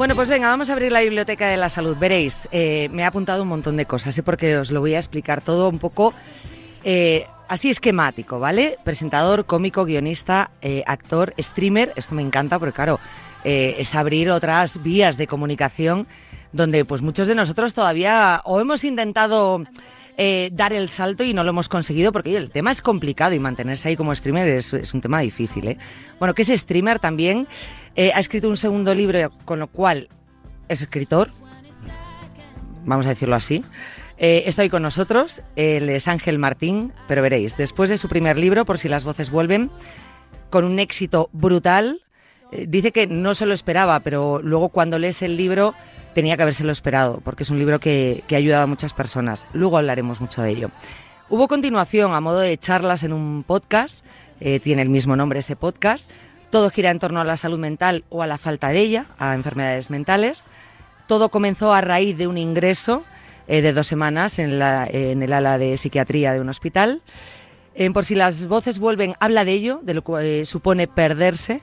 Bueno, pues venga, vamos a abrir la biblioteca de la salud. Veréis, eh, me he apuntado un montón de cosas, ¿eh? porque os lo voy a explicar todo un poco eh, así esquemático, ¿vale? Presentador, cómico, guionista, eh, actor, streamer. Esto me encanta porque, claro, es abrir otras vías de comunicación donde pues muchos de nosotros todavía o hemos intentado eh, dar el salto y no lo hemos conseguido porque el tema es complicado y mantenerse ahí como streamer es, un tema difícil. ¿eh? Bueno, que es streamer también. Eh, ha escrito un segundo libro, con lo cual es escritor, vamos a decirlo así. Está hoy con nosotros, él es Ángel Martín, pero veréis, después de su primer libro, por si las voces vuelven, con un éxito brutal, dice que no se lo esperaba, pero luego cuando lees el libro tenía que habérselo esperado, porque es un libro que, que ha ayudado a muchas personas. Luego hablaremos mucho de ello. Hubo continuación a modo de charlas en un podcast, eh, tiene el mismo nombre ese podcast. Todo gira en torno a la salud mental o a la falta de ella, a enfermedades mentales. Todo comenzó a raíz de un ingreso eh, de dos semanas en, la- en el ala de psiquiatría de un hospital. Eh, por si las voces vuelven, habla de ello, de lo que eh, supone perderse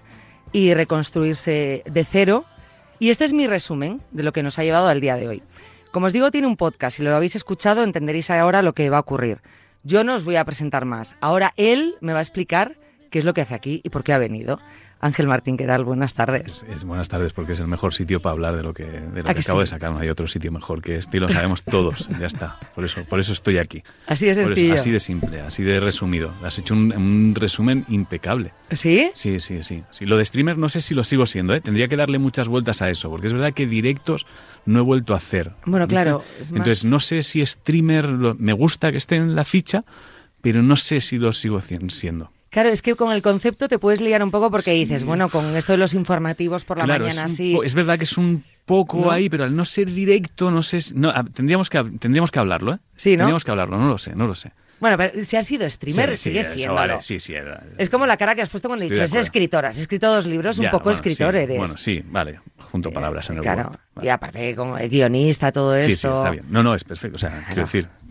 y reconstruirse de cero. Y este es mi resumen de lo que nos ha llevado al día de hoy. Como os digo, tiene un podcast. Si lo habéis escuchado, entenderéis ahora lo que va a ocurrir. Yo no os voy a presentar más. Ahora él me va a explicar qué es lo que hace aquí y por qué ha venido. Ángel Martín, ¿qué tal? Buenas tardes. Es, es buenas tardes porque es el mejor sitio para hablar de lo que, de lo ¿A que que acabo sí? de sacar. No hay otro sitio mejor que este y lo sabemos todos. ya está. Por eso, por eso estoy aquí. Así de eso, sencillo. así de simple, así de resumido. Has hecho un, un resumen impecable. ¿Sí? Sí, sí, sí, sí. Lo de streamer no sé si lo sigo siendo, ¿eh? Tendría que darle muchas vueltas a eso, porque es verdad que directos no he vuelto a hacer. Bueno, claro, más- Entonces no sé si streamer lo- me gusta que esté en la ficha, pero no sé si lo sigo siendo. Claro, es que con el concepto te puedes liar un poco porque dices, bueno, con esto de los informativos por la Claro, mañana es, sí. es verdad que es un poco ¿No? ahí, pero al no ser directo, no sé. no, ah, tendríamos, que, tendríamos que hablarlo, ¿eh? Sí, ¿no? Tendríamos que hablarlo, no lo sé, no lo sé. Bueno, pero si has sido streamer, Sí, sí, sigue eso siendo. vale, sí, sí. era- Es como la cara que has puesto cuando he dicho, es escritora, has escrito dos libros, un poco bueno, escritor sí, eres. Bueno, sí, vale. Junto palabras en el Claro, Word, vale. y aparte como guionista, todo eso. Sí, sí, está bien. No, no, es perfecto. O sea, quiero decir, eh,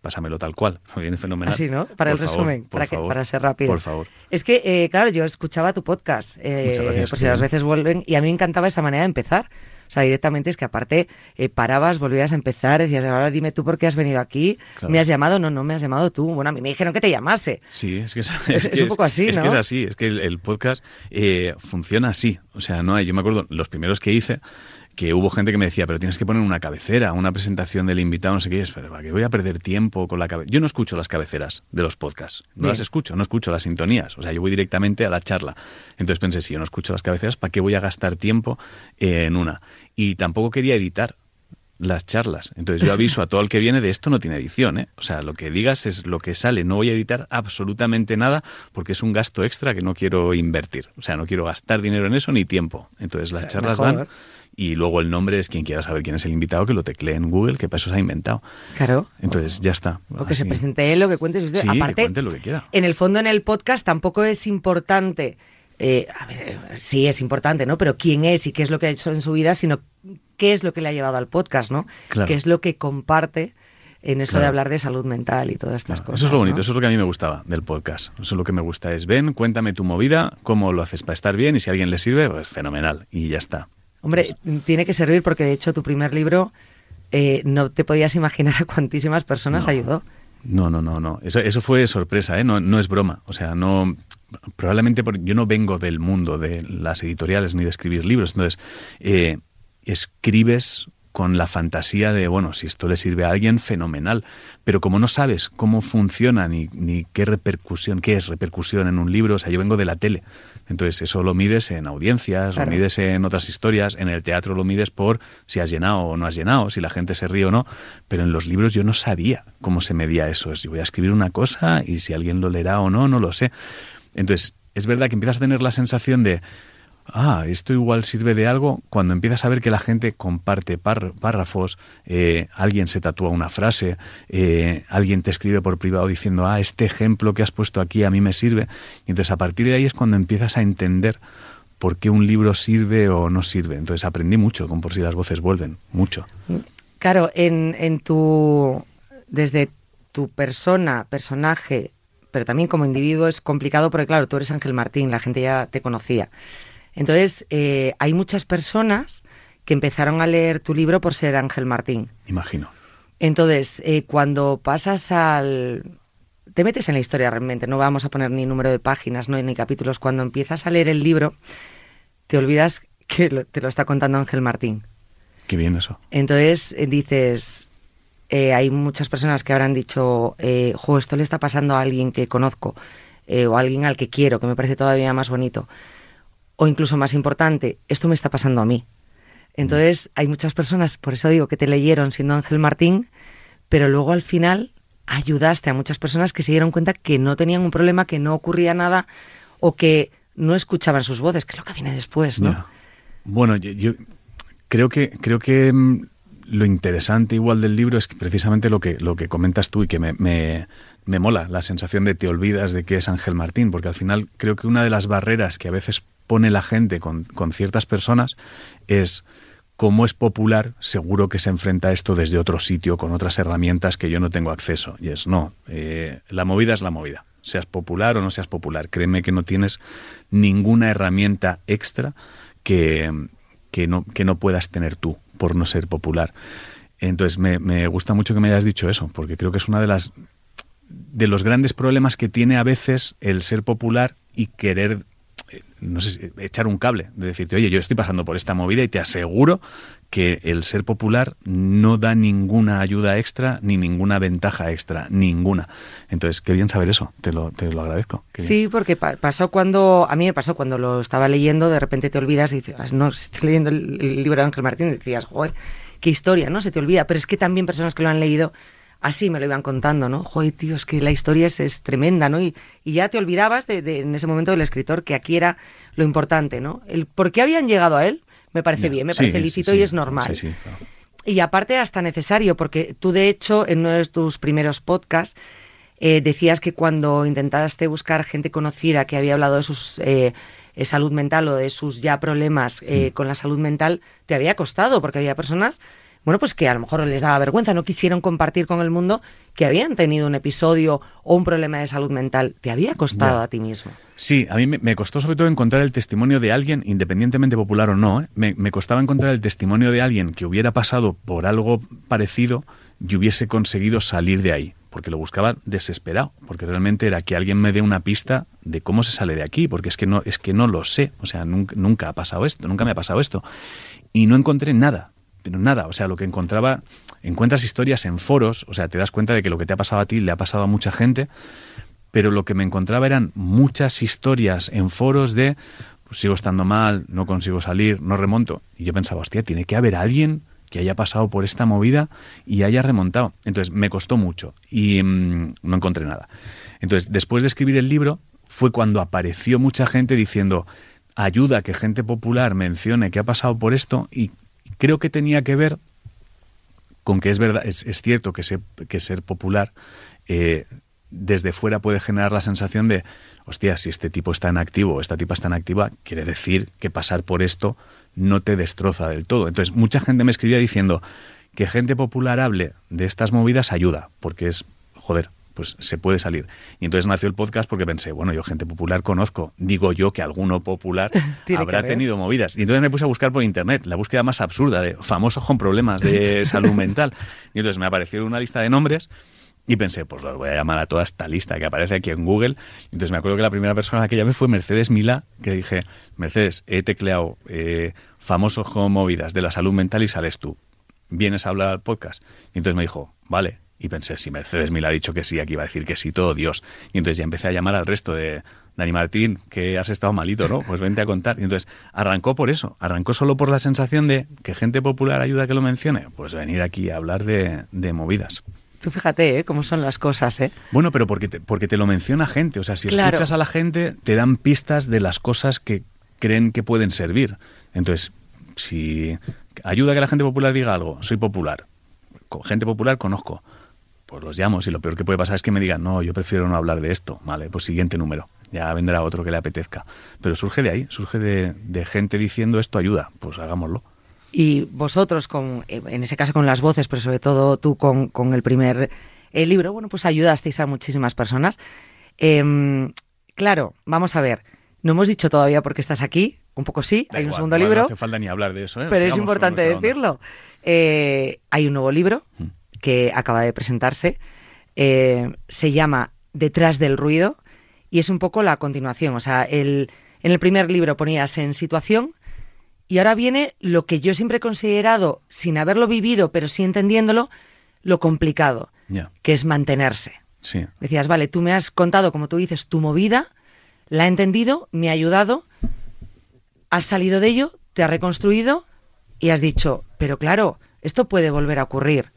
pásamelo tal cual. Me viene fenomenal. Así, ¿no? Para Por el favor, resumen, para, que- favor, para ser rápido. Por favor. Es que, eh, claro, yo escuchaba tu podcast, eh, gracias, por si las veces vuelven, y a mí me encantaba esa manera de empezar. O sea, directamente es que aparte eh, parabas, volvías a empezar, decías, ahora dime tú por qué has venido aquí, Claro. me has llamado, no, no me has llamado tú. Bueno, a mí me dijeron que te llamase. Sí, es que es, Es- que es un poco así, es ¿no? que es así, es que el, el podcast eh, funciona así. O sea, no hay, yo me acuerdo, los primeros que hice, que hubo gente que me decía, pero tienes que poner una cabecera, una presentación del invitado, no sé qué, es, pero ¿para qué voy a perder tiempo con la cabecera? Yo no escucho las cabeceras de los podcasts, no Bien. las escucho, no escucho las sintonías, o sea, yo voy directamente a la charla. Entonces pensé, si yo no escucho las cabeceras, ¿para qué voy a gastar tiempo eh, en una? Y tampoco quería editar las charlas. Entonces yo aviso a todo el que viene de esto no tiene edición, ¿eh? O sea, lo que digas es lo que sale. No voy a editar absolutamente nada porque es un gasto extra que no quiero invertir. O sea, no quiero gastar dinero en eso ni tiempo. Entonces las sea, charlas mejor. van y luego el nombre es quien quiera saber quién es el invitado que lo teclee en Google, que para eso se ha inventado. Claro. Entonces ya está. O que se presente él, o que cuentes usted. Sí, que Aparte, cuente lo que quiera. en el fondo en el podcast tampoco es importante, eh, a ver, sí es importante, ¿no? Pero quién es y qué es lo que ha hecho en su vida, sino qué es lo que le ha llevado al podcast, ¿no? Claro. Qué es lo que comparte en eso de hablar de salud mental y todas estas Claro, cosas. eso es lo bonito, ¿no? eso es lo que a mí me gustaba del podcast. Eso es lo que me gusta, es ven, cuéntame tu movida, cómo lo haces para estar bien y si a alguien le sirve, pues fenomenal. Y ya está. Hombre, tiene que servir porque de hecho tu primer libro eh, no te podías imaginar a cuantísimas personas No. ayudó. No, no, no, no. Eso, eso fue sorpresa, ¿eh? No, no es broma. O sea, no. Probablemente por- yo no vengo del mundo de las editoriales ni de escribir libros. Entonces, eh, escribes con la fantasía de, bueno, si esto le sirve a alguien, fenomenal. Pero como no sabes cómo funciona ni, ni qué repercusión, qué es repercusión en un libro, o sea, yo vengo de la tele. Entonces, eso lo mides en audiencias, Claro. lo mides en otras historias, en el teatro lo mides por si has llenado o no has llenado, si la gente se ríe o no. Pero en los libros yo no sabía cómo se medía eso. Es, yo voy a escribir una cosa y si alguien lo leerá o no, no lo sé. Entonces, es verdad que empiezas a tener la sensación de, ah, esto igual sirve de algo, cuando empiezas a ver que la gente comparte párrafos, eh, alguien se tatúa una frase, eh, alguien te escribe por privado diciendo, ah, este ejemplo que has puesto aquí a mí me sirve. Y entonces a partir de ahí es cuando empiezas a entender por qué un libro sirve o no sirve. Entonces aprendí mucho con Por si las voces vuelven, mucho. Claro, en, en tu, desde tu persona, personaje, pero también como individuo es complicado porque, claro, tú eres Ángel Martín, la gente ya te conocía. Entonces, eh, hay muchas personas que empezaron a leer tu libro por ser Ángel Martín. Imagino. Entonces, eh, cuando pasas al... Te metes en la historia realmente, no vamos a poner ni número de páginas, no ni capítulos. Cuando empiezas a leer el libro, te olvidas que te lo está contando Ángel Martín. Qué bien eso. Entonces eh, dices, hay muchas personas que habrán dicho, eh, esto le está pasando a alguien que conozco o a alguien al que quiero, que me parece todavía más bonito o incluso más importante, esto me está pasando a mí. Entonces, hay muchas personas, por eso digo que te leyeron siendo Ángel Martín, pero luego al final ayudaste a muchas personas que se dieron cuenta que no tenían un problema, que no ocurría nada o que no escuchaban sus voces, que es lo que viene después, ¿no? Bueno, yo, creo que creo que mm, lo interesante igual del libro es que precisamente lo que lo que comentas tú y que me, me, me mola la sensación de te olvidas de que es Ángel Martín, porque al final creo que una de las barreras que a veces pone la gente con, ciertas personas es como es popular, seguro que se enfrenta a esto desde otro sitio, con otras herramientas que yo no tengo acceso. Y es, no, eh, la movida es la movida. Seas popular o no seas popular. Créeme que no tienes ninguna herramienta extra que, que, no, que no puedas tener tú por no ser popular. Entonces me, me gusta mucho que me hayas dicho eso, porque creo que es una de las de los grandes problemas que tiene a veces el ser popular y querer no sé, echar un cable, de decirte, oye, yo estoy pasando por esta movida y te aseguro que el ser popular no da ninguna ayuda extra ni ninguna ventaja extra, ninguna. Entonces, qué bien saber eso, te lo, te lo agradezco. Sí, porque pasó cuando, a mí me pasó cuando lo estaba leyendo, de repente te olvidas y dices, no, estoy leyendo el, libro de Ángel Martín decías, joder, qué historia, ¿no? Se te olvida, pero es que también personas que lo han leído así me lo iban contando, ¿no? Joder, tío, es que la historia es, tremenda, ¿no? Y, ya te olvidabas de, en ese momento del escritor que aquí era lo importante, ¿no? El por qué habían llegado a él me parece bien, me parece lícito y es normal. Y aparte hasta necesario, porque tú de hecho en uno de tus primeros podcasts eh, decías que cuando intentaste buscar gente conocida que había hablado de sus eh, eh, salud mental o de sus ya problemas con la salud mental, te había costado, porque había personas bueno, pues que a lo mejor les daba vergüenza, no quisieron compartir con el mundo que habían tenido un episodio o un problema de salud mental. ¿Te había costado a ti mismo? Sí, a mí me, costó sobre todo encontrar el testimonio de alguien, independientemente popular o no, ¿eh? me, me costaba encontrar el testimonio de alguien que hubiera pasado por algo parecido y hubiese conseguido salir de ahí porque lo buscaba desesperado, porque realmente era que alguien me dé una pista de cómo se sale de aquí, porque es que no es que no lo sé, o sea, nunca, nunca ha pasado esto, nunca me ha pasado esto y no encontré nada pero nada, o sea, lo que encontraba, encuentras historias en foros, o sea, te das cuenta de que lo que te ha pasado a ti le ha pasado a mucha gente, pero lo que me encontraba eran muchas historias en foros de, pues sigo estando mal, no consigo salir, no remonto. Y yo pensaba, hostia, tiene que haber alguien que haya pasado por esta movida y haya remontado. Entonces, me costó mucho y mm, no encontré nada. Entonces, después de escribir el libro, fue cuando apareció mucha gente diciendo, ayuda que gente popular mencione que ha pasado por esto y Creo que tenía que ver con que es verdad, es, cierto que, que, ser popular eh, desde fuera puede generar la sensación de, hostia, si este tipo está en activo o esta tipa está en activa, quiere decir que pasar por esto no te destroza del todo. Entonces, mucha gente me escribía diciendo que gente popular hable de estas movidas ayuda, porque es, joder, pues se puede salir. Y entonces nació el podcast porque pensé, bueno, yo gente popular conozco, digo yo que alguno popular habrá tenido movidas. Y entonces me puse a buscar por internet la búsqueda más absurda de famosos con problemas de salud mental. Y entonces me apareció una lista de nombres y pensé, pues los voy a llamar a toda esta lista que aparece aquí en Google. Entonces me acuerdo que la primera persona que llamé fue Mercedes Mila, que dije, Mercedes, he tecleado eh, famosos con movidas de la salud mental y sales tú. ¿Vienes a hablar al podcast? Y entonces me dijo, vale, y pensé, si Mercedes me ha dicho que sí, aquí va a decir que sí, todo Dios. Y entonces ya empecé a llamar al resto de Dani Martín, que has estado malito, ¿no? Pues vente a contar. Y entonces arrancó por eso, arrancó solo por la sensación de que gente popular ayuda a que lo mencione. Pues venir aquí a hablar de, movidas. Tú fíjate ¿eh? cómo son las cosas, ¿eh? Bueno, pero porque te, porque te lo menciona gente. O sea, si escuchas a la gente, te dan pistas de las cosas que creen que pueden servir. Entonces, si ayuda a que la gente popular diga algo, soy popular, gente popular conozco, pues los llamo. Si lo peor que puede pasar es que me digan, no, yo prefiero no hablar de esto. Vale, pues siguiente número. Ya vendrá otro que le apetezca. Pero surge de ahí, surge de, de gente diciendo esto ayuda. Pues hagámoslo. Y vosotros, con, eh, en ese caso con las voces, pero sobre todo tú con, con el primer eh, libro, bueno, pues ayudasteis a muchísimas personas. Em, claro, vamos a ver. No hemos dicho todavía por qué estás aquí. Un poco sí, Da hay un segundo igual libro. No hace falta ni hablar de eso. ¿eh? pero es Sigamos importante decirlo. Eh, hay un nuevo libro Mm. Que acaba de presentarse. Eh, se llama Detrás del ruido y es un poco la continuación. O sea, el, en el primer libro ponías en situación y ahora viene lo que yo siempre he considerado, sin haberlo vivido, pero sí entendiéndolo, lo complicado, que es mantenerse. sí. Decías, vale, tú me has contado, como tú dices, tu movida, la he entendido, me ha ayudado, has salido de ello, te has reconstruido y has dicho, pero claro, esto puede volver a ocurrir.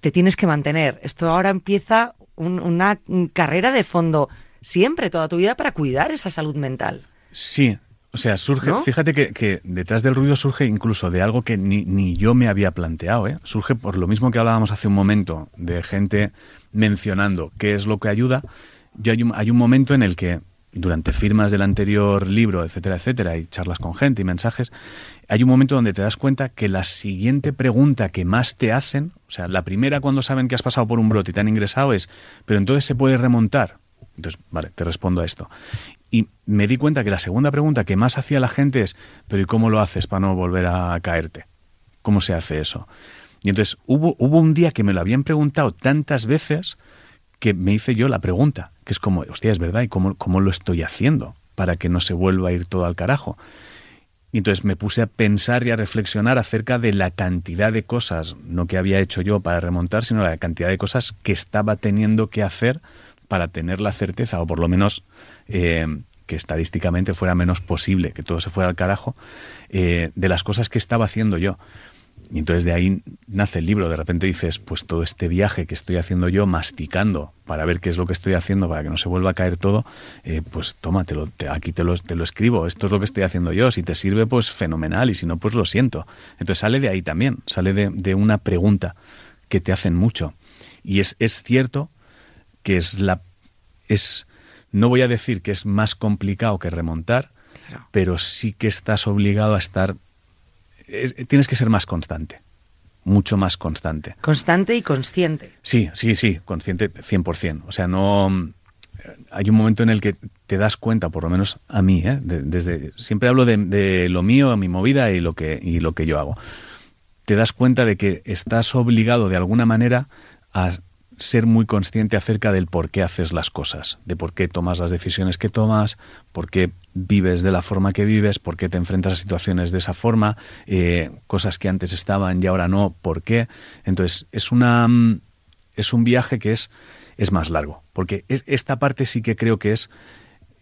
Te tienes que mantener. Esto ahora empieza un- una carrera de fondo siempre, toda tu vida, para cuidar esa salud mental. Sí, o sea, surge, ¿No? fíjate que, que detrás del ruido surge incluso de algo que ni, ni yo me había planteado, ¿eh? Surge por lo mismo que hablábamos hace un momento, de gente mencionando qué es lo que ayuda. Yo hay un, hay un momento en el que, durante firmas del anterior libro, etcétera, etcétera, y charlas con gente y mensajes, hay un momento donde te das cuenta que la siguiente pregunta que más te hacen, o sea, la primera cuando saben que has pasado por un brote y te han ingresado es, pero entonces se puede remontar. Entonces, vale, te respondo a esto. Y me di cuenta que la segunda pregunta que más hacía la gente es, pero ¿y cómo lo haces para no volver a caerte? ¿Cómo se hace eso? Y entonces hubo, un día que me lo habían preguntado tantas veces que me hice yo la pregunta, que es como, hostia, es verdad, ¿y cómo lo estoy haciendo para que no se vuelva a ir todo al carajo? Y entonces me puse a pensar y a reflexionar acerca de la cantidad de cosas, no que había hecho yo para remontar, sino la cantidad de cosas que estaba teniendo que hacer para tener la certeza, o por lo menos eh, que estadísticamente fuera menos posible, que todo se fuera al carajo, eh, de las cosas que estaba haciendo yo. Y entonces de ahí nace el libro. De repente dices, pues todo este viaje que estoy haciendo yo, masticando para ver qué es lo que estoy haciendo, para que no se vuelva a caer todo, eh, pues tómatelo, te, aquí te lo, te lo escribo. Esto es lo que estoy haciendo yo. Si te sirve, pues fenomenal. Y si no, pues lo siento. Entonces sale de ahí también, sale de, de una pregunta que te hacen mucho. Y es, es cierto que es la. es No voy a decir que es más complicado que remontar, pero sí que estás obligado a estar es- tienes que ser más constante, mucho más constante. Constante y consciente. Sí, sí, sí, consciente 100%. O sea, no... Hay un momento en el que te das cuenta, por lo menos a mí, ¿eh? De- desde siempre hablo de, de lo mío, mi movida y lo que y lo que yo hago. Te das cuenta de que estás obligado de alguna manera a ser muy consciente acerca del por qué haces las cosas, de por qué tomas las decisiones que tomas, por qué vives de la forma que vives, por qué te enfrentas a situaciones de esa forma, eh, cosas que antes estaban y ahora no, por qué. Entonces, es una mm, es un viaje que es, es más largo, porque es- esta parte sí que creo que es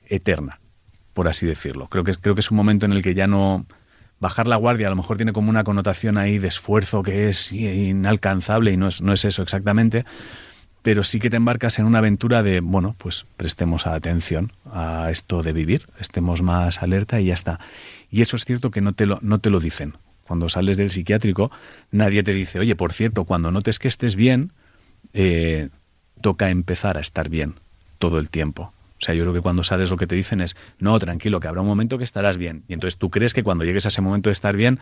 eterna, por así decirlo. Creo que, creo que es un momento en el que ya no... Bajar la guardia a lo mejor tiene como una connotación ahí de esfuerzo que es inalcanzable y no es, no es eso exactamente, pero sí que te embarcas en una aventura de, bueno, pues prestemos atención a esto de vivir, estemos más alerta y ya está. Y eso es cierto que no te lo, no te lo dicen. Cuando sales del psiquiátrico, nadie te dice, oye, por cierto, cuando notes que estés bien, eh, toca empezar a estar bien todo el tiempo. O sea, yo creo que cuando sales lo que te dicen es, no, tranquilo, que habrá un momento que estarás bien. Y entonces tú crees que cuando llegues a ese momento de estar bien,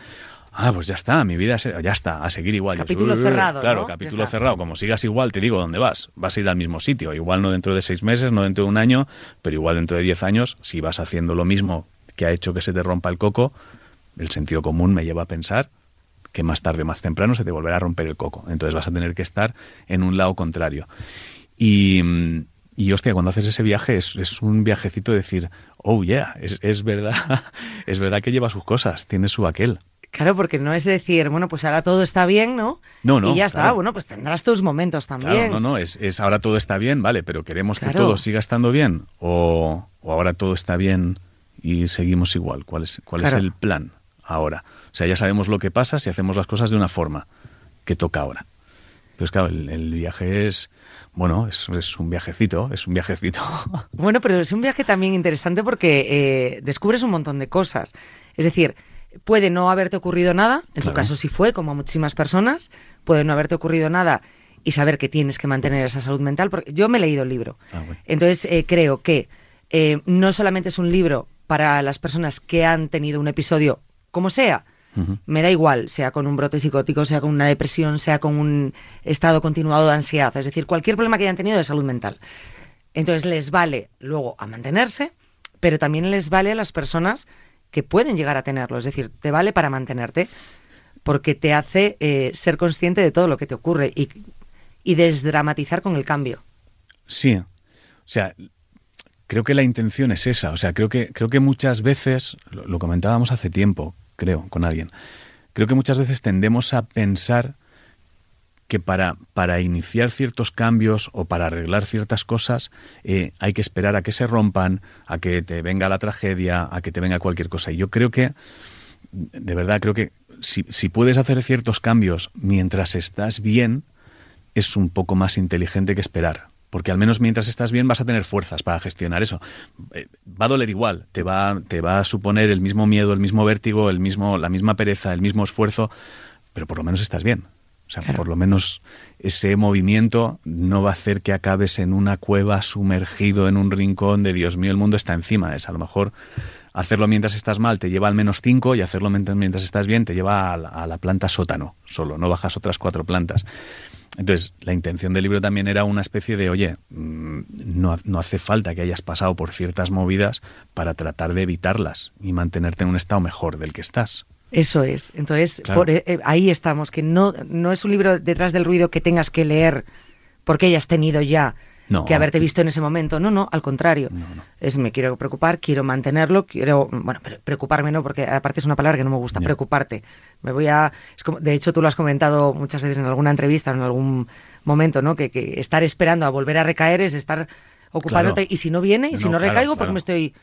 ah, pues ya está, mi vida, ya está, a seguir igual. Yo, Capítulo cerrado, Claro, ¿no? capítulo cerrado. Como sigas igual, te digo dónde vas. Vas a ir al mismo sitio. Igual no dentro de seis meses, no dentro de un año, pero igual dentro de diez años, si vas haciendo lo mismo que ha hecho que se te rompa el coco, el sentido común me lleva a pensar que más tarde o más temprano se te volverá a romper el coco. Entonces vas a tener que estar en un lado contrario. Y, mm, y hostia, cuando haces ese viaje es, es un viajecito de decir, oh yeah, es, es verdad, es verdad que lleva sus cosas, tiene su aquel. Claro, porque no es decir, bueno, pues ahora todo está bien, ¿no? No, no, Y ya está, bueno, pues tendrás tus momentos también. Claro, no, no, es, es ahora todo está bien, vale, pero queremos que todo siga estando bien o, o ahora todo está bien y seguimos igual. ¿Cuál es, cuál es el plan ahora? O sea, ya sabemos lo que pasa si hacemos las cosas de una forma que toca ahora. Entonces, claro, el, viaje es, bueno, es, es, un viajecito, es un viajecito. Bueno, pero es un viaje también interesante porque eh, descubres un montón de cosas. Es decir, puede no haberte ocurrido nada, en tu caso sí fue, como a muchísimas personas, puede no haberte ocurrido nada y saber que tienes que mantener esa salud mental, porque yo me he leído el libro. Ah, Entonces, eh, creo que eh, no solamente es un libro para las personas que han tenido un episodio, como sea, me da igual, sea con un brote psicótico, sea con una depresión, sea con un estado continuado de ansiedad, es decir, cualquier problema que hayan tenido de salud mental. Entonces les vale luego a mantenerse, pero también les vale a las personas que pueden llegar a tenerlo, es decir, te vale para mantenerte porque te hace eh, ser consciente de todo lo que te ocurre y, y desdramatizar con el cambio. Sí, o sea, creo que la intención es esa. O sea, creo que, creo que muchas veces, lo, comentábamos hace tiempo, creo, con alguien, creo que muchas veces tendemos a pensar que para, para iniciar ciertos cambios o para arreglar ciertas cosas eh, hay que esperar a que se rompan, a que te venga la tragedia, a que te venga cualquier cosa. Y yo creo que, de verdad, creo que si, si puedes hacer ciertos cambios mientras estás bien, es un poco más inteligente que esperar porque al menos mientras estás bien vas a tener fuerzas para gestionar eso. Eh, va a doler igual, te va, te va a suponer el mismo miedo, el mismo vértigo, el mismo, la misma pereza, el mismo esfuerzo, pero por lo menos estás bien. O sea, por lo menos ese movimiento no va a hacer que acabes en una cueva sumergido en un rincón de Dios mío, el mundo está encima. Es a lo mejor hacerlo mientras estás mal te lleva al menos cinco y hacerlo mientras, estás bien te lleva a la planta sótano solo, no bajas otras cuatro plantas. Entonces, la intención del libro también era una especie de, oye, mm, no, no, hace falta que hayas pasado por ciertas movidas para tratar de evitarlas y mantenerte en un estado mejor del que estás. Eso es. Entonces, por, eh, eh, ahí estamos, que no, no es un libro detrás del ruido que tengas que leer porque hayas tenido ya que haberte visto en ese momento. No, no, al contrario. Es me quiero preocupar, quiero mantenerlo, quiero, bueno, preocuparme no, porque aparte es una palabra que no me gusta, preocuparte. Me voy a, es como, de hecho tú lo has comentado muchas veces en alguna entrevista, en algún momento, ¿no? Que, estar esperando a volver a recaer es estar ocupándote y si no viene y si no, recaigo porque me estoy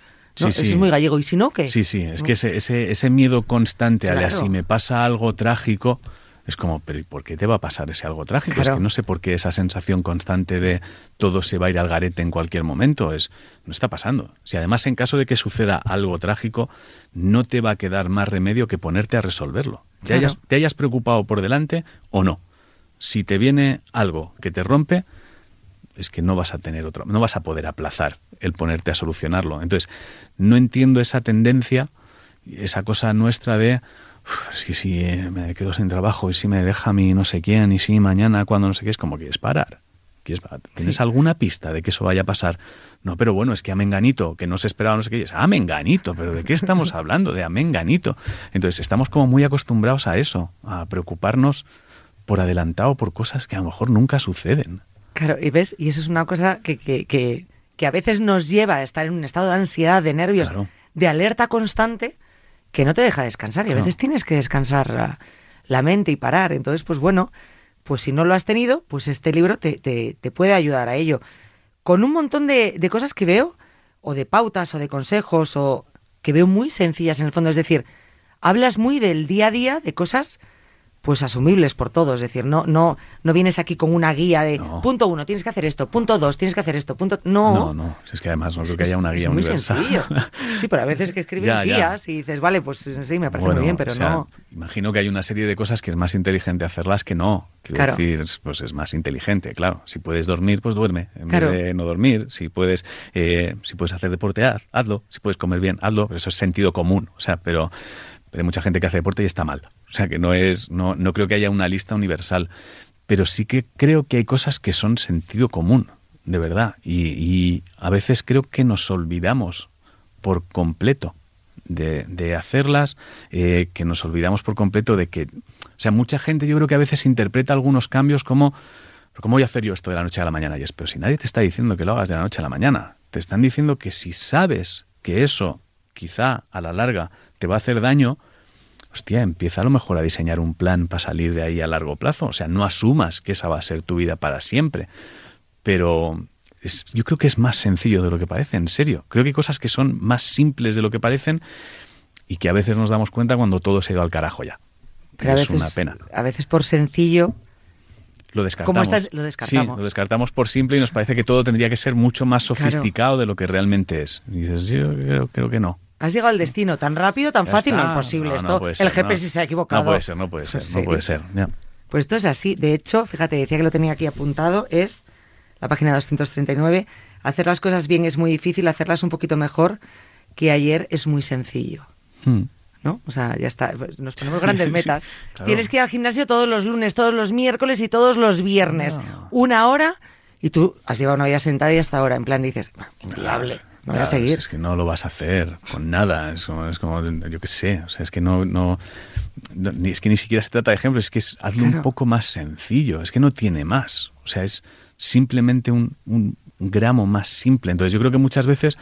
no, es muy gallego. ¿Y si no, qué? Sí, sí, es que ese, ese, ese miedo constante a si me pasa algo trágico, es como, pero ¿y por qué te va a pasar ese algo trágico? Es que no sé por qué esa sensación constante de todo se va a ir al garete en cualquier momento. Es, no está pasando. Si además en caso de que suceda algo trágico, no te va a quedar más remedio que ponerte a resolverlo. Te, hayas, te hayas preocupado por delante o no. Si te viene algo que te rompe, es que no vas a tener otro, no vas a poder aplazar el ponerte a solucionarlo. Entonces, no entiendo esa tendencia, esa cosa nuestra de es que si eh, me quedo sin trabajo y si me deja mi no sé quién y si mañana cuando no sé qué es como quieres parar. ¿Tienes alguna pista de que eso vaya a pasar? No, pero bueno, es que a Menganito, que no se esperaba no sé qué, es a Menganito, pero ¿de qué estamos hablando? De a Menganito. Entonces estamos como muy acostumbrados a eso, a preocuparnos por adelantado por cosas que a lo mejor nunca suceden. Claro, y ves, y eso es una cosa que, que, que, a veces nos lleva a estar en un estado de ansiedad, de nervios, de alerta constante, que no te deja descansar y a veces tienes que descansar la, mente y parar. Entonces, pues bueno, pues si no lo has tenido, pues este libro te, te, te puede ayudar a ello. Con un montón de, de, cosas que veo, o de pautas, o de consejos, o que veo muy sencillas en el fondo. Es decir, hablas muy del día a día, de cosas pues asumibles por todos. Es decir, no, no, no vienes aquí con una guía de punto uno, tienes que hacer esto, punto dos, tienes que hacer esto, punto. No, no, no. Es que además no creo que haya una guía es muy sencillo. Sí, pero a veces que escribes guías y dices, vale, pues sí, me parece muy bien, pero no. Imagino que hay una serie de cosas que es más inteligente hacerlas que no. Quiero decir, pues es más inteligente, claro. Si puedes dormir, pues duerme, en vez de no dormir. Si puedes, eh, si puedes hacer deporte, hazlo. Si puedes comer bien, hazlo. Eso es sentido común. O sea, pero, pero hay mucha gente que hace deporte y está mal. O sea que no es, no, no creo que haya una lista universal. Pero sí que creo que hay cosas que son sentido común, de verdad. Y, a veces creo que nos olvidamos por completo de, hacerlas, eh, que nos olvidamos por completo de que. O sea, mucha gente yo creo que a veces interpreta algunos cambios como. ¿Cómo voy a hacer yo esto de la noche a la mañana? Y es, pero si nadie te está diciendo que lo hagas de la noche a la mañana, te están diciendo que si sabes que eso quizá a la larga te va a hacer daño, hostia, empieza a lo mejor a diseñar un plan para salir de ahí a largo plazo. O sea, no asumas que esa va a ser tu vida para siempre. Pero yo creo que es más sencillo de lo que parece, en serio. Creo que hay cosas que son más simples de lo que parecen y que a veces nos damos cuenta cuando todo se ha ido al carajo ya. Pero es una pena. A veces por sencillo lo descartamos. Lo descartamos. Sí, lo descartamos por simple y nos parece que todo tendría que ser mucho más sofisticado de lo que realmente es. Y dices, yo creo, creo que no. Has llegado al destino tan rápido, tan Ya fácil, no está. es posible No, esto. no puede ser, el GPS no. se ha equivocado. No puede ser, no puede ser, Pues no puede ser. ya. Pues esto es así. De hecho, fíjate, decía que lo tenía aquí apuntado, es la página 239. Hacer las cosas bien es muy difícil, hacerlas un poquito mejor que ayer es muy sencillo. Hmm. ¿No? O sea, ya está. Pues Nos ponemos grandes Sí, metas. claro. Tienes que ir al gimnasio todos los lunes, todos los miércoles y todos los viernes. No. Una hora y tú has llevado una vida sentada y hasta ahora. En plan dices, "Bah, inviable, no voy a seguir. Es que no lo vas a hacer con nada. Es como, es como, yo qué sé. O sea, es que no, no, es que ni siquiera se trata de ejemplos. Es que es hazlo Claro. un poco más sencillo. Es que no tiene más. O sea, es simplemente un, un gramo más simple. Entonces, yo creo que muchas veces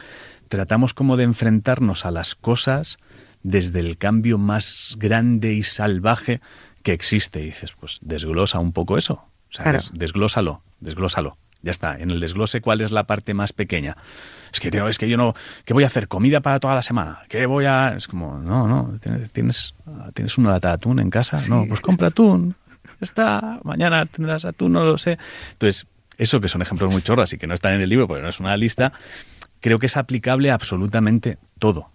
tratamos como de enfrentarnos a las cosas desde el cambio más grande y salvaje que existe. Y dices, pues desglosa un poco eso. O sea, Claro. des- desglósalo, desglósalo. Ya está. En el desglose, ¿cuál es la parte más pequeña? Es que, tío, es que yo no. ¿Qué voy a hacer? ¿Comida para toda la semana? ¿Qué voy a.? Es como, no, no. Tienes, tienes, ¿tienes una lata de atún en casa? No, pues compra atún. Ya está. Mañana tendrás atún, no lo sé. Entonces, eso que son ejemplos muy chorras y que no están en el libro porque no es una lista, creo que es aplicable a absolutamente todo.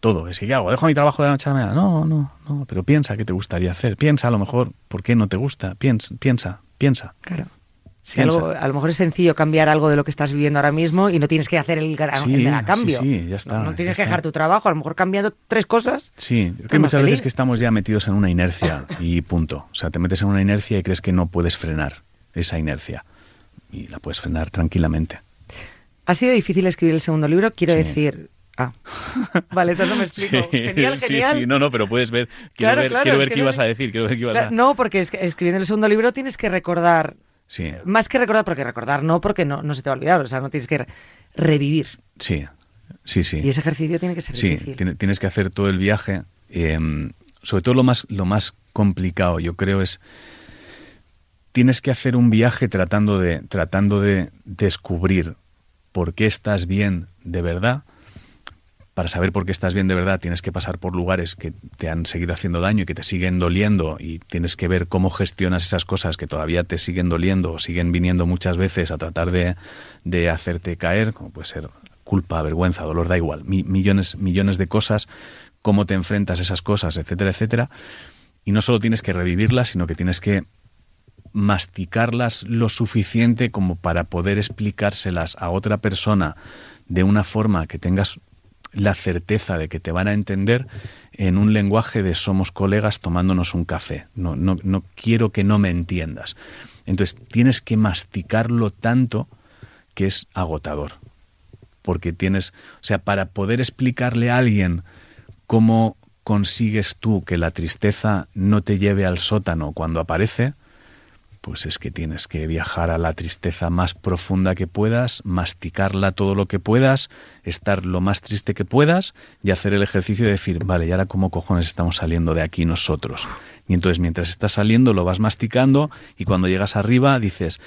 Todo. Es que, ¿qué hago? ¿Dejo mi trabajo de la noche a la mañana? No, no, no. Pero piensa qué te gustaría hacer. Piensa a lo mejor por qué no te gusta. Piensa, piensa, piensa. Claro. Algo- a lo mejor es sencillo cambiar algo de lo que estás viviendo ahora mismo y no tienes que hacer el gran Sí, el cambio. sí, sí, ya está, No, no tienes ya que dejar está. tu trabajo, a lo mejor cambiando tres cosas. Sí, creo que muchas feliz. veces que estamos ya metidos en una inercia y punto. O sea, te metes en una inercia y crees que no puedes frenar esa inercia. Y la puedes frenar tranquilamente. Ha sido difícil escribir el segundo libro, quiero Sí. decir. Ah. Vale, entonces no me explico. sí, genial. sí, no, no, pero puedes ver. Quiero Claro, ver, claro, quiero ver qué no- ibas a decir. Quiero ver qué ibas a... Claro, No, porque es que escribiendo el segundo libro tienes que recordar, Sí, más que recordar, porque recordar no, porque no, no se te va a olvidar, o sea, no tienes que re- revivir. sí, sí, sí. Y ese ejercicio tiene que ser Sí, difícil. tiene- tienes que hacer todo el viaje. eh, sobre todo lo más, lo más complicado, yo creo, es tienes que hacer un viaje tratando de, tratando de descubrir por qué estás bien de verdad. Para saber por qué estás bien de verdad tienes que pasar por lugares que te han seguido haciendo daño y que te siguen doliendo y tienes que ver cómo gestionas esas cosas que todavía te siguen doliendo o siguen viniendo muchas veces a tratar de, de hacerte caer, como puede ser culpa, vergüenza, dolor, da igual, mi- millones, millones de cosas, cómo te enfrentas a esas cosas, etcétera, etcétera. Y no solo tienes que revivirlas, sino que tienes que masticarlas lo suficiente como para poder explicárselas a otra persona de una forma que tengas la certeza de que te van a entender en un lenguaje de somos colegas tomándonos un café. No, no, no quiero que no me entiendas. Entonces tienes que masticarlo tanto que es agotador. Porque tienes, o sea, para poder explicarle a alguien cómo consigues tú que la tristeza no te lleve al sótano cuando aparece, pues es que tienes que viajar a la tristeza más profunda que puedas, masticarla todo lo que puedas, estar lo más triste que puedas y hacer el ejercicio de decir, vale, ¿y ahora cómo cojones estamos saliendo de aquí nosotros? Y entonces mientras estás saliendo lo vas masticando y cuando llegas arriba dices,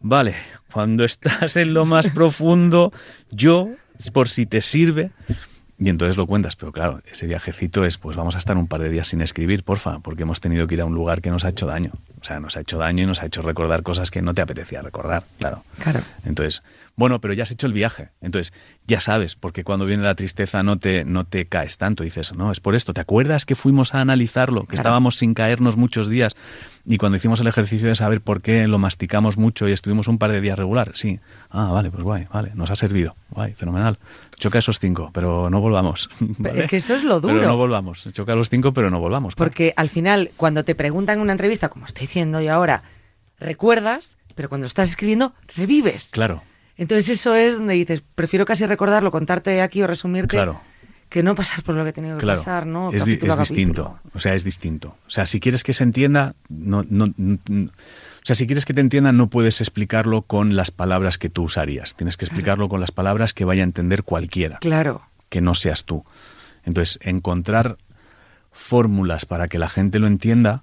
vale, cuando estás en lo más profundo, yo, por si te sirve, y entonces lo cuentas, pero claro, ese viajecito es, pues vamos a estar un par de días sin escribir, porfa, porque hemos tenido que ir a un lugar que nos ha hecho daño. O sea, nos ha hecho daño y nos ha hecho recordar cosas que no te apetecía recordar, claro. Claro. Entonces, bueno, pero ya has hecho el viaje. Entonces, ya sabes, porque cuando viene la tristeza no te, no te caes tanto. Dices, no, es por esto. ¿Te acuerdas que fuimos a analizarlo? Que Claro. estábamos sin caernos muchos días. Y cuando hicimos el ejercicio de saber por qué lo masticamos mucho y estuvimos un par de días regular, sí. Ah, vale, pues guay, vale, nos ha servido. Guay, fenomenal. Choca esos cinco, pero no volvamos. ¿vale? es que eso es lo Pero duro. no volvamos. Choca los cinco, pero no volvamos. claro. Porque al final, cuando te preguntan en una entrevista, como estoy diciendo yo ahora, recuerdas, pero cuando estás escribiendo, revives. Claro, Entonces eso es donde dices, prefiero casi recordarlo, contarte aquí o resumirte, Claro. que no pasar por lo que he tenido que claro. pasar, ¿no? es, Capítulo distinto. O sea, es distinto. O sea, si quieres que se entienda, no, no, o sea, si quieres que te entiendan, no puedes explicarlo con las palabras que tú usarías. Tienes que explicarlo con las palabras que vaya a entender cualquiera, Claro. que no seas tú. Entonces, encontrar fórmulas para que la gente lo entienda,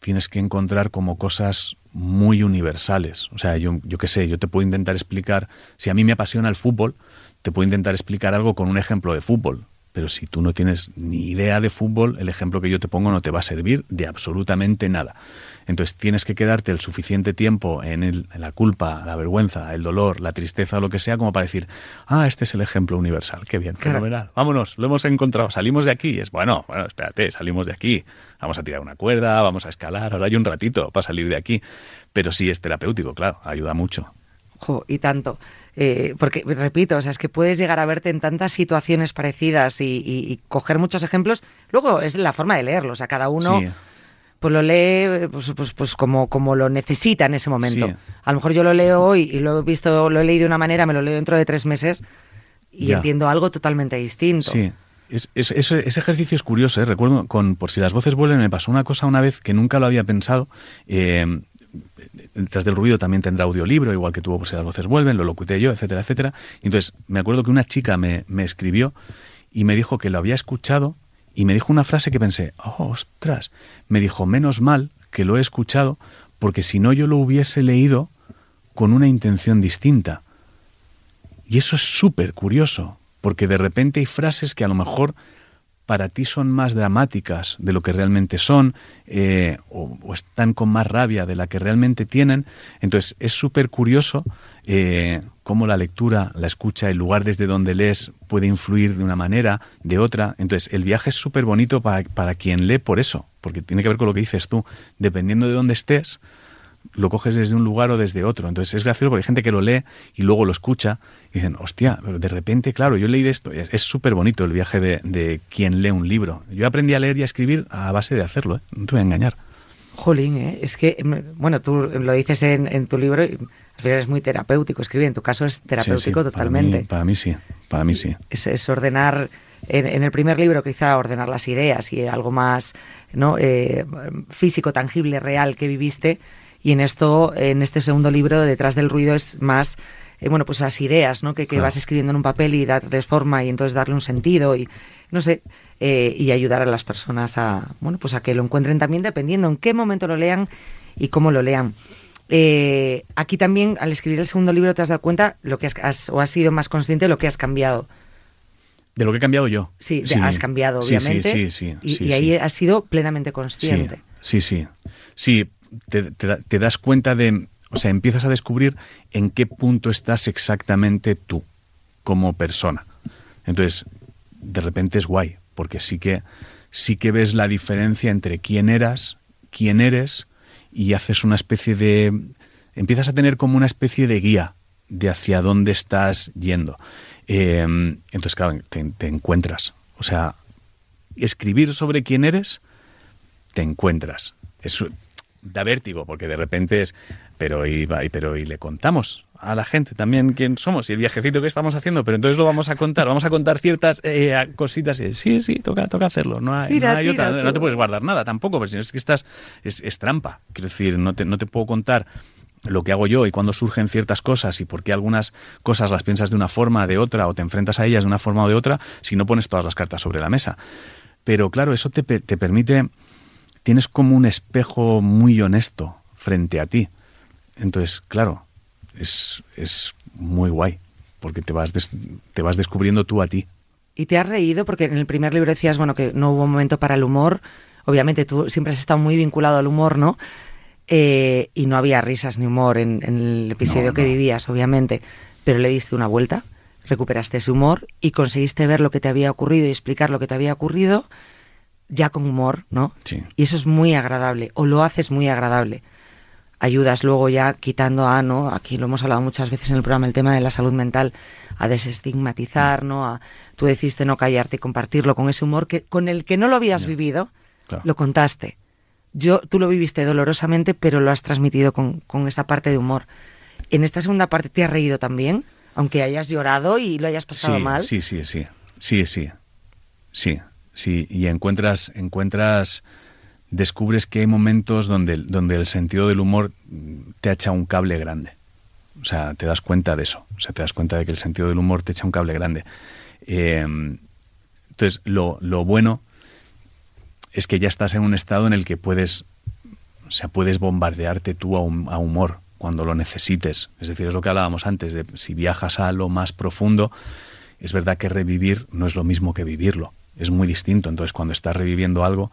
tienes que encontrar como cosas muy universales. O sea, yo, yo qué sé, yo te puedo intentar explicar, si a mí me apasiona el fútbol, te puedo intentar explicar algo con un ejemplo de fútbol. Pero si tú no tienes ni idea de fútbol, el ejemplo que yo te pongo no te va a servir de absolutamente nada. Entonces tienes que quedarte el suficiente tiempo en, la culpa, la vergüenza, el dolor, la tristeza o lo que sea como para decir, ah, este es el ejemplo universal, qué bien, fenomenal, vámonos, lo hemos encontrado, salimos de aquí. es bueno, bueno, espérate, salimos de aquí, vamos a tirar una cuerda, vamos a escalar, ahora hay un ratito para salir de aquí. Pero sí es terapéutico, claro, ayuda mucho. Y tanto. Eh, porque, repito, o sea, es que puedes llegar a verte en tantas situaciones parecidas y, coger muchos ejemplos. Luego es la forma de leerlos, o sea, cada uno pues lo lee pues, pues, pues, como, como lo necesita en ese momento. A lo mejor yo lo leo hoy y lo he visto, lo he leído de una manera, me lo leo dentro de tres meses y entiendo algo totalmente distinto. Sí. ese ejercicio es curioso, ¿eh? recuerdo, con Por si las voces vuelven, me pasó una cosa una vez que nunca lo había pensado. Eh, detrás del ruido también tendrá audiolibro, igual que tuvo si las voces vuelven, lo locuté yo, etcétera, etcétera. entonces me acuerdo que una chica me, me escribió y me dijo que lo había escuchado y me dijo una frase que pensé, oh, ostras, me dijo, menos mal que lo he escuchado, porque si no yo lo hubiese leído con una intención distinta. Y eso es súper curioso, porque de repente hay frases que a lo mejor para ti son más dramáticas de lo que realmente son, eh, o, están con más rabia de la que realmente tienen. Entonces es súper curioso eh, cómo la lectura, la escucha, el lugar desde donde lees puede influir de una manera, de otra. Entonces el viaje es súper bonito para, para quien lee por eso, porque tiene que ver con lo que dices tú. Dependiendo de dónde estés, lo coges desde un lugar o desde otro. Entonces es gracioso porque hay gente que lo lee y luego lo escucha y dicen, hostia, de repente, claro, yo leí de esto. Es súper bonito el viaje de, quien lee un libro. Yo aprendí a leer y a escribir a base de hacerlo, ¿eh? no te voy a engañar. Jolín, ¿eh? es que, bueno, tú lo dices en, tu libro y al final es muy terapéutico escribir. En tu caso es terapéutico totalmente. Para mí, sí, para mí sí. Es, ordenar, en, el primer libro quizá ordenar las ideas y algo más ¿no? Eh, físico, tangible, real que viviste y en esto, en este segundo libro, detrás del ruido es más, eh, bueno, pues esas ideas, ¿no? Que, vas escribiendo en un papel y darles forma y entonces darle un sentido y, no sé, eh, y ayudar a las personas a, bueno, pues a que lo encuentren también dependiendo en qué momento lo lean y cómo lo lean. Eh, aquí también, al escribir el segundo libro, te has dado cuenta lo que has, o has sido más consciente de lo que has cambiado. De lo que he cambiado yo. Sí, has cambiado, obviamente. Sí, sí, sí. y, ahí has sido plenamente consciente. Sí, sí. Sí, te, das cuenta de, o sea, empiezas a descubrir en qué punto estás exactamente tú como persona. Entonces, de repente es guay, porque sí que, sí que ves la diferencia entre quién eras, quién eres, y haces una especie de... empiezas a tener como una especie de guía de hacia dónde estás yendo. Em, entonces, claro, te, encuentras. O sea, escribir sobre quién eres, te encuentras. Es, da vértigo, porque de repente es, pero y, pero y le contamos a la gente también quién somos y el viajecito que estamos haciendo, pero entonces lo vamos a contar, vamos a contar ciertas eh, cositas y sí, sí, toca, toca hacerlo, no hay, no, otra, no te puedes guardar nada tampoco, pero si no es que estás, es, es trampa, quiero decir, no te, no te puedo contar lo que hago yo y cuando surgen ciertas cosas y por qué algunas cosas las piensas de una forma, de otra, o te enfrentas a ellas de una forma o de otra, si no pones todas las cartas sobre la mesa. Pero claro, eso te, te permite tienes como un espejo muy honesto frente a ti. Entonces, claro, es, es muy guay, porque te vas, te vas descubriendo tú a ti. ¿Y te has reído? Porque en el primer libro decías, bueno, que no hubo momento para el humor. Obviamente tú siempre has estado muy vinculado al humor, ¿no? Eh, y no había risas ni humor en, el episodio que vivías, obviamente. Pero le diste una vuelta, recuperaste ese humor y conseguiste ver lo que te había ocurrido y explicar lo que te había ocurrido ya con humor, ¿no? Sí. Y eso es muy agradable, o lo haces muy agradable. Ayudas luego ya quitando a, ¿no? Aquí lo hemos hablado muchas veces en el programa, el tema de la salud mental, a desestigmatizar, ¿no? A, tú decidiste no callarte y compartirlo con ese humor que, con el que no lo habías vivido, lo contaste. Yo, tú lo viviste dolorosamente, pero lo has transmitido con, con esa parte de humor. En esta segunda parte te has reído también, aunque hayas llorado y lo hayas pasado mal. Sí, sí, sí. Sí, sí. Sí, Sí, y encuentras, encuentras, descubres que hay momentos donde, donde el sentido del humor te echa un cable grande. O sea, te das cuenta de eso. O sea, te das cuenta de que el sentido del humor te echa un cable grande. Em, entonces, lo, lo, bueno es que ya estás en un estado en el que puedes, o sea, puedes bombardearte tú a, a humor cuando lo necesites. Es decir, es lo que hablábamos antes, de si viajas a lo más profundo, es verdad que revivir no es lo mismo que vivirlo, es muy distinto. Entonces, cuando estás reviviendo algo,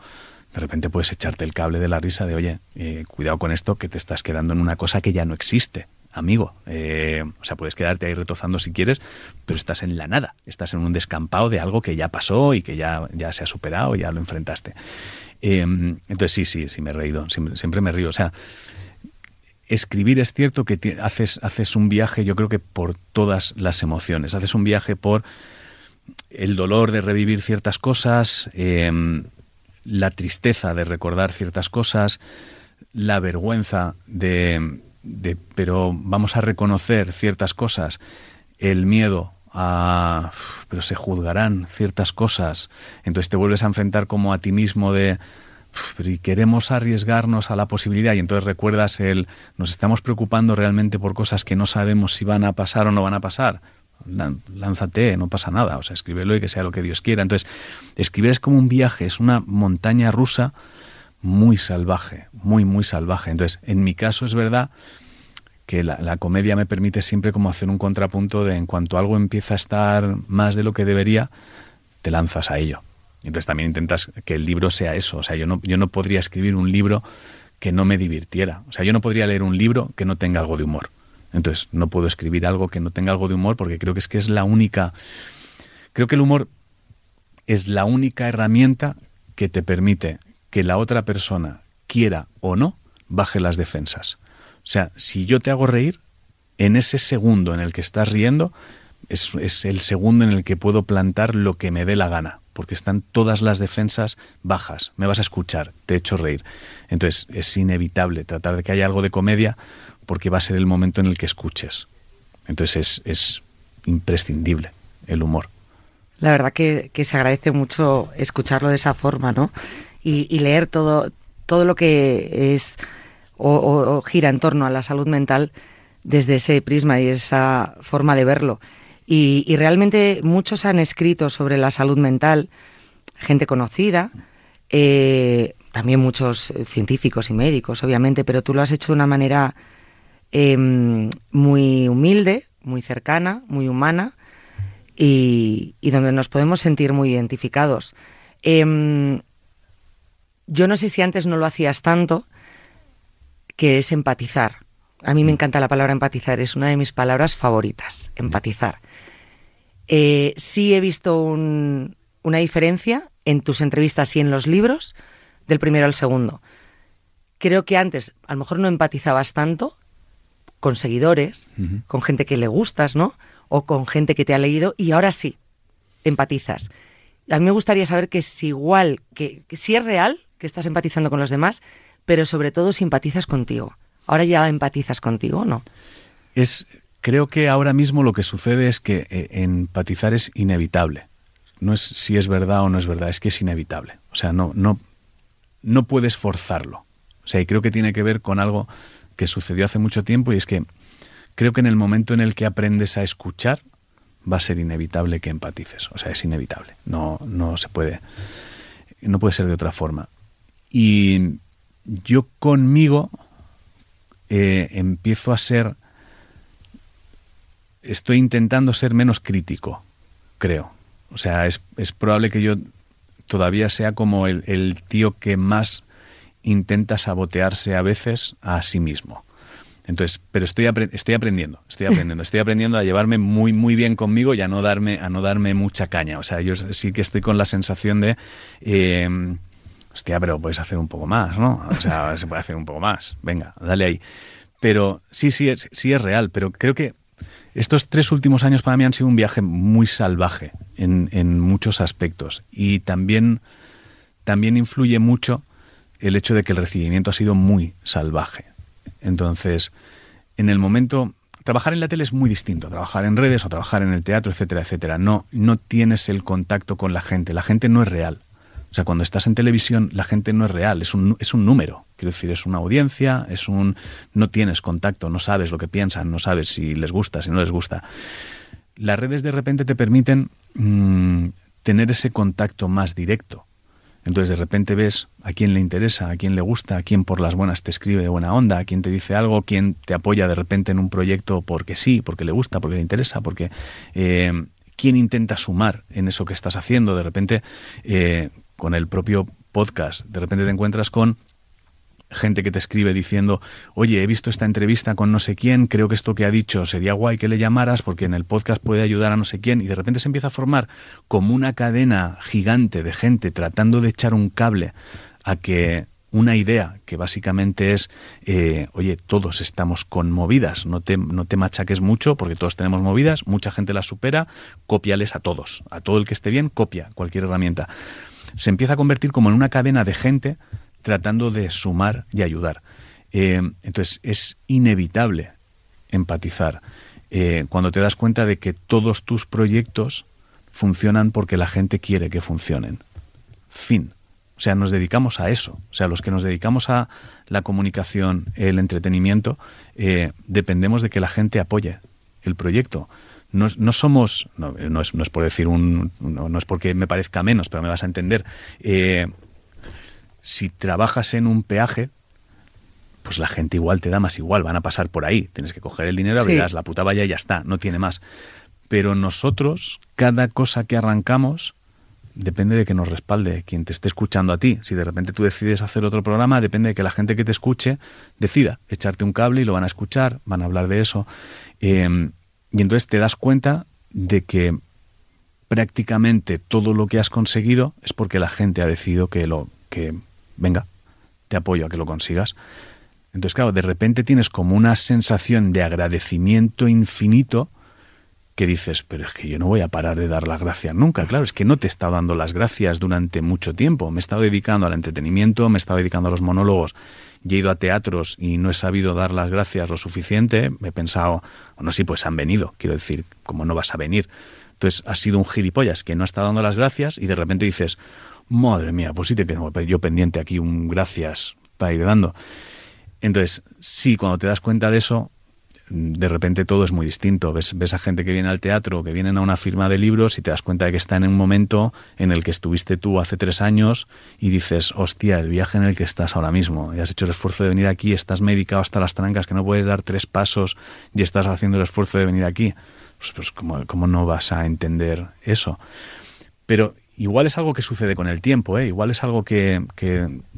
de repente puedes echarte el cable de la risa de, oye, eh, cuidado con esto, que te estás quedando en una cosa que ya no existe, amigo. Eh, o sea, puedes quedarte ahí retozando si quieres, pero estás en la nada, estás en un descampado de algo que ya pasó y que ya, ya se ha superado, ya lo enfrentaste. Eh, entonces, sí, sí, sí me he reído, siempre, siempre me río. O sea, escribir es cierto que haces, haces un viaje, yo creo que por todas las emociones. Haces un viaje por el dolor de revivir ciertas cosas, em, la tristeza de recordar ciertas cosas, la vergüenza de, de, pero vamos a reconocer ciertas cosas, el miedo a, pero se juzgarán ciertas cosas, entonces te vuelves a enfrentar como a ti mismo de, pero y queremos arriesgarnos a la posibilidad y entonces recuerdas el nos estamos preocupando realmente por cosas que no sabemos si van a pasar o no van a pasar lánzate, no pasa nada, o sea, escríbelo y que sea lo que Dios quiera. Entonces, escribir es como un viaje, es una montaña rusa muy salvaje, muy, muy salvaje. Entonces, en mi caso es verdad que la, la, comedia me permite siempre como hacer un contrapunto de en cuanto algo empieza a estar más de lo que debería, te lanzas a ello. Entonces también intentas que el libro sea eso. O sea, yo no, yo no podría escribir un libro que no me divirtiera. O sea, yo no podría leer un libro que no tenga algo de humor. Entonces, no puedo escribir algo que no tenga algo de humor porque creo que es que es la única. Creo que el humor es la única herramienta que te permite que la otra persona, quiera o no, baje las defensas. O sea, si yo te hago reír, en ese segundo en el que estás riendo, es, es el segundo en el que puedo plantar lo que me dé la gana porque están todas las defensas bajas. Me vas a escuchar, te he hecho reír. Entonces es inevitable tratar de que haya algo de comedia porque va a ser el momento en el que escuches. Entonces es, imprescindible el humor. La verdad que, se agradece mucho escucharlo de esa forma, ¿no? Y, leer todo, todo lo que es o, gira en torno a la salud mental desde ese prisma y esa forma de verlo. Y, realmente muchos han escrito sobre la salud mental, gente conocida, eh, también muchos científicos y médicos, obviamente, pero tú lo has hecho de una manera em, muy humilde, muy cercana, muy humana y, donde nos podemos sentir muy identificados. Em, yo no sé si antes no lo hacías tanto, que es empatizar. A mí me encanta la palabra empatizar, es una de mis palabras favoritas, empatizar. Eh, sí he visto una diferencia en tus entrevistas y en los libros del primero al segundo. Creo que antes a lo mejor no empatizabas tanto con seguidores, con gente que le gustas, ¿no? O con gente que te ha leído y ahora sí, empatizas. A mí me gustaría saber que es igual, que, que si es real que estás empatizando con los demás, pero sobre todo simpatizas contigo. Ahora ya empatizas contigo, ¿no? Es Creo que ahora mismo lo que sucede es que eh, empatizar es inevitable. No es si es verdad o no es verdad, es que es inevitable. O sea, no, no, no puedes forzarlo. O sea, y creo que tiene que ver con algo que sucedió hace mucho tiempo y es que creo que en el momento en el que aprendes a escuchar va a ser inevitable que empatices. O sea, es inevitable. No, no se puede, no puede ser de otra forma. Y yo conmigo eh, empiezo a ser estoy intentando ser menos crítico, creo. O sea, es, probable que yo todavía sea como el, tío que más intenta sabotearse a veces a sí mismo. Entonces, pero estoy, estoy aprendiendo, estoy aprendiendo, estoy aprendiendo a llevarme muy, muy bien conmigo y a no darme, a no darme mucha caña. O sea, yo sí que estoy con la sensación de, eh, hostia, pero puedes hacer un poco más, ¿no? O sea, se puede hacer un poco más. Venga, dale ahí. Pero sí, sí es, sí es real, pero creo que estos tres últimos años para mí han sido un viaje muy salvaje en, muchos aspectos y también, también influye mucho el hecho de que el recibimiento ha sido muy salvaje. Entonces, en el momento, trabajar en la tele es muy distinto, trabajar en redes o trabajar en el teatro, etcétera, etcétera. No, no tienes el contacto con la gente, la gente no es real. O sea, cuando estás en televisión, la gente no es real, es un, es un número. Quiero decir, es una audiencia, es un. no tienes contacto, no sabes lo que piensan, no sabes si les gusta, si no les gusta. Las redes de repente te permiten mm, tener ese contacto más directo. Entonces de repente ves a quién le interesa, a quién le gusta, a quién por las buenas te escribe de buena onda, a quién te dice algo, quién te apoya de repente en un proyecto porque sí, porque le gusta, porque le interesa, porque eh, quién intenta sumar en eso que estás haciendo. De repente, eh, con el propio podcast, de repente te encuentras con gente que te escribe diciendo, oye, he visto esta entrevista con no sé quién, creo que esto que ha dicho sería guay que le llamaras porque en el podcast puede ayudar a no sé quién, y de repente se empieza a formar como una cadena gigante de gente tratando de echar un cable a que una idea que básicamente es, eh, oye, todos estamos con movidas, no te, no te machaques mucho porque todos tenemos movidas, mucha gente las supera, copiales a todos, a todo el que esté bien, copia cualquier herramienta. Se empieza a convertir como en una cadena de gente tratando de sumar y ayudar. Eh, entonces es inevitable empatizar eh, cuando te das cuenta de que todos tus proyectos funcionan porque la gente quiere que funcionen. Fin. O sea, nos dedicamos a eso. O sea, los que nos dedicamos a la comunicación, el entretenimiento, eh, dependemos de que la gente apoye el proyecto. No, somos, no, es, no, es, por decir un, no, es porque me parezca menos, pero me vas a entender si trabajas en un peaje, pues la gente igual te da más igual, van a pasar por ahí. Tienes que coger el dinero, abrirás la puta valla y ya está, no tiene más. Pero nosotros, cada cosa que arrancamos, depende de que nos respalde quien te esté escuchando a ti. Si de repente tú decides hacer otro programa, depende de que la gente que te escuche decida echarte un cable y lo van a escuchar, van a hablar de eso. Em, y entonces te das cuenta de que prácticamente todo lo que has conseguido es porque la gente ha decidido que lo que venga, te apoyo a que lo consigas. Entonces, claro, de repente tienes como una sensación de agradecimiento infinito que dices, pero es que yo no voy a parar de dar las gracias nunca. Claro, es que no te he estado dando las gracias durante mucho tiempo. Me he estado dedicando al entretenimiento, me he estado dedicando a los monólogos y he ido a teatros y no he sabido dar las gracias lo suficiente. Me he pensado, bueno, sí, pues han venido. Quiero decir, como no vas a venir? Entonces, has sido un gilipollas que no ha estado dando las gracias y de repente dices, Madre mía, pues sí te quedo yo pendiente aquí un gracias para ir dando. Entonces, sí, cuando te das cuenta de eso, de repente todo es muy distinto. Ves, ves a gente que viene al teatro, que vienen a una firma de libros y te das cuenta de que está en un momento en el que estuviste tú hace tres años y dices, hostia, el viaje en el que estás ahora mismo. Y has hecho el esfuerzo de venir aquí, estás medicado hasta las trancas, que no puedes dar tres pasos y estás haciendo el esfuerzo de venir aquí. Pues, pues ¿cómo, ¿cómo no vas a entender eso? Pero igual es algo que sucede con el tiempo, ¿eh? igual es algo que,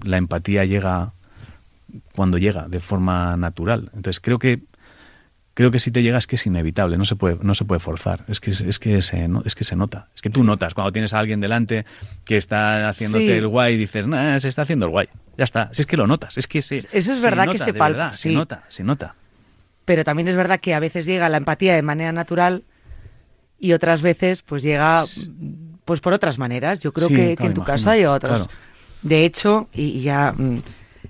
la empatía llega cuando llega de forma natural. Entonces creo que creo que si te llega es que es inevitable, no se puede, no se puede forzar, es que, es, que se, es que se nota, es que tú notas cuando tienes a alguien delante que está haciéndote el guay y dices, nah, se está haciendo el guay, ya está, si es que lo notas, es que se, Eso es verdad que se palpa, se nota, se nota. Pero también es verdad que a veces llega la empatía de manera natural y otras veces pues llega pues por otras maneras. Yo creo que, en tu caso hay otros. De hecho, y, ya mm,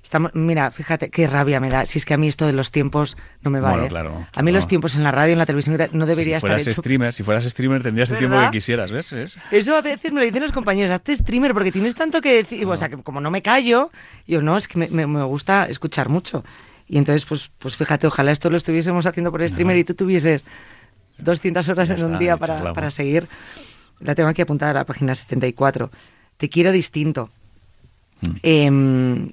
estamos, mira, fíjate qué rabia me da. Si es que a mí esto de los tiempos no me va. ¿eh? a mí los tiempos en la radio, en la televisión, no debería si fueras estar streamer, si fueras streamer tendrías el tiempo que quisieras, ¿ves? Eso a veces me lo dicen los compañeros, hazte streamer porque tienes tanto que decir. O sea, que como no me callo, yo no, es que me, gusta escuchar mucho. Y entonces, pues, pues fíjate, ojalá esto lo estuviésemos haciendo por streamer y tú tuvieses 200 horas en un día para, para seguir la tengo aquí apuntada a la página 74. Te quiero distinto. Em,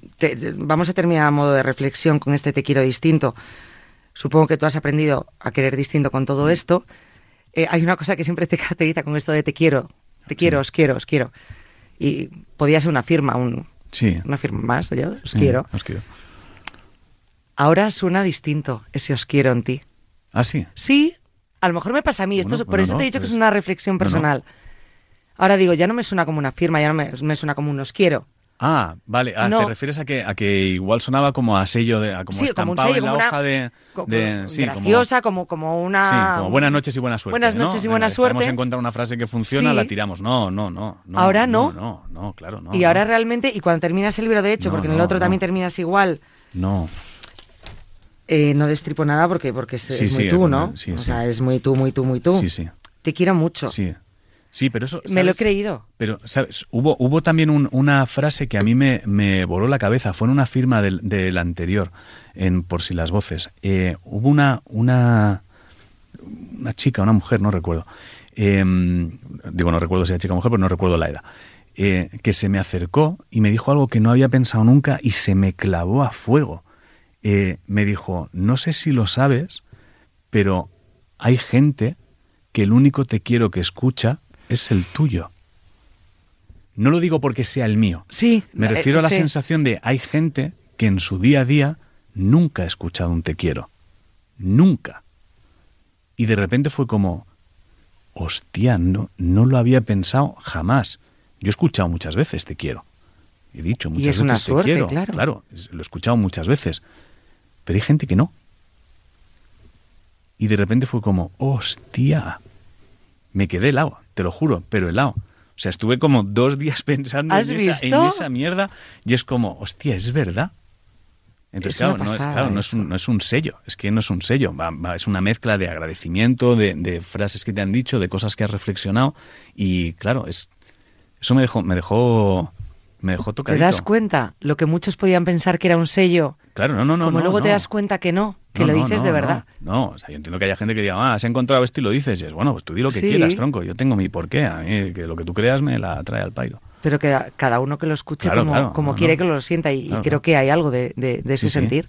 vamos a terminar a modo de reflexión con este te quiero distinto. Supongo que tú has aprendido a querer distinto con todo esto. Eh, hay una cosa que siempre te caracteriza con esto de te quiero, te quiero, os quiero, os quiero. Y podía ser una firma, un, sí. una firma más, yo os quiero. Os quiero. Ahora suena distinto ese os quiero en ti. ¿Ah, sí? Sí, a lo mejor me pasa a mí, esto, por eso te he dicho que es una reflexión personal. Ahora digo, ya no me suena como una firma, ya no me, suena como un os quiero. Ah, vale. Ah, ¿Te refieres a que, a que igual sonaba como a sello, de, a como estampado en la hoja de, sí, graciosa, como, como, una... Sí, como buenas noches y buena suerte. Buenas noches y buena suerte. Estamos encontrar una frase que funciona, la tiramos. No, no, no, no. Ahora no. No, no, claro, no. Y ahora realmente, y cuando terminas el libro, de hecho, porque en el otro también terminas igual. No. Eh, no destripo nada porque, porque es, muy tú, ¿no? o sea, es muy tú, muy tú, muy tú. Sí, sí. Te quiero mucho. Sí. Sí, pero eso... Me lo he creído. Pero, ¿sabes? Hubo, hubo también una frase que a mí me, me, voló la cabeza. Fue en una firma del, anterior, en Por si las voces. Eh, hubo una, una, una chica, una mujer, no recuerdo. Em, digo, no recuerdo si era chica o mujer, pero no recuerdo la edad. Eh, que se me acercó y me dijo algo que no había pensado nunca y se me clavó a fuego. Eh, me dijo, no sé si lo sabes, pero hay gente que el único te quiero que escucha es el tuyo. No lo digo porque sea el mío. Sí. Me eh, refiero a la sí. sensación de hay gente que en su día a día nunca ha escuchado un te quiero. Nunca. Y de repente fue como, hostia, no, no lo había pensado jamás. Yo he escuchado muchas veces te quiero. He dicho muchas es una veces suerte, te quiero. claro. es- lo he escuchado muchas veces. Pero hay gente que no. Y de repente fue como, hostia. Me quedé helado, te lo juro, pero helado. O sea, estuve como dos días pensando ¿Has en esa, en esa mierda y es como, hostia, es verdad. Entonces, Es claro, no es, claro no, es un, no es un sello, es que no es un sello, va- va- es una mezcla de agradecimiento, de, de frases que te han dicho, de cosas que has reflexionado y claro, es eso me dejó, me dejó, me dejó ¿Te tocadito. das cuenta? Lo que muchos podían pensar que era un sello, Claro, no, no, no. como no, luego te das cuenta que no, que No, lo dices no, de verdad. No, o sea, yo entiendo que haya gente que diga, ah, has encontrado esto y lo dices. Y es bueno, pues tú di lo que Sí. quieras, tronco. Yo tengo mi porqué. A mí, que lo que tú creas me la trae al pairo. Pero que cada uno que lo escuche Claro, como, claro, como no, quiere que lo sienta y, creo que hay algo de, de- de ese Sí, sentir.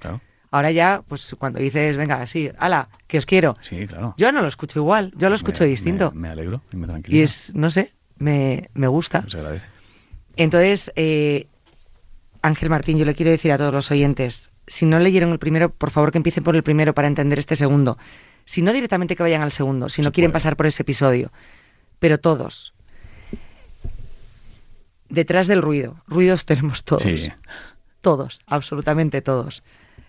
Ahora ya, pues cuando dices, venga, sí, ala, que os quiero. Sí, claro. Yo no lo escucho igual, yo lo escucho Me- distinto. Me, me alegro y me tranquiliza. y es, no sé, me, me gusta. Se agradece. Entonces, eh, Ángel Martín, yo le quiero decir a todos los oyentes, si no leyeron el primero, por favor que empiecen por el primero para entender este segundo. Si no directamente que vayan al segundo, si no quieren puede. pasar por ese episodio. Pero todos. Detrás del ruido. Ruidos tenemos todos. Sí. Todos, absolutamente todos.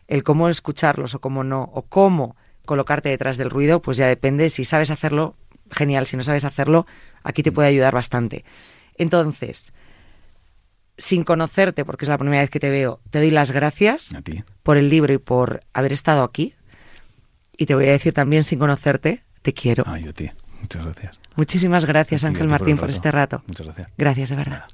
El cómo escucharlos o cómo no, o cómo colocarte detrás del ruido, pues ya depende. Si sabes hacerlo, genial. Si no sabes hacerlo, aquí te puede ayudar bastante. Entonces, sin conocerte, porque es la primera vez que te veo, te doy las gracias A ti. por el libro y por haber estado aquí. Y te voy a decir también, sin conocerte, te quiero. Ay, yo a ti. Muchas gracias. Muchísimas gracias, Ángel Martín, por este rato. Muchas gracias. Gracias, de verdad. Nada.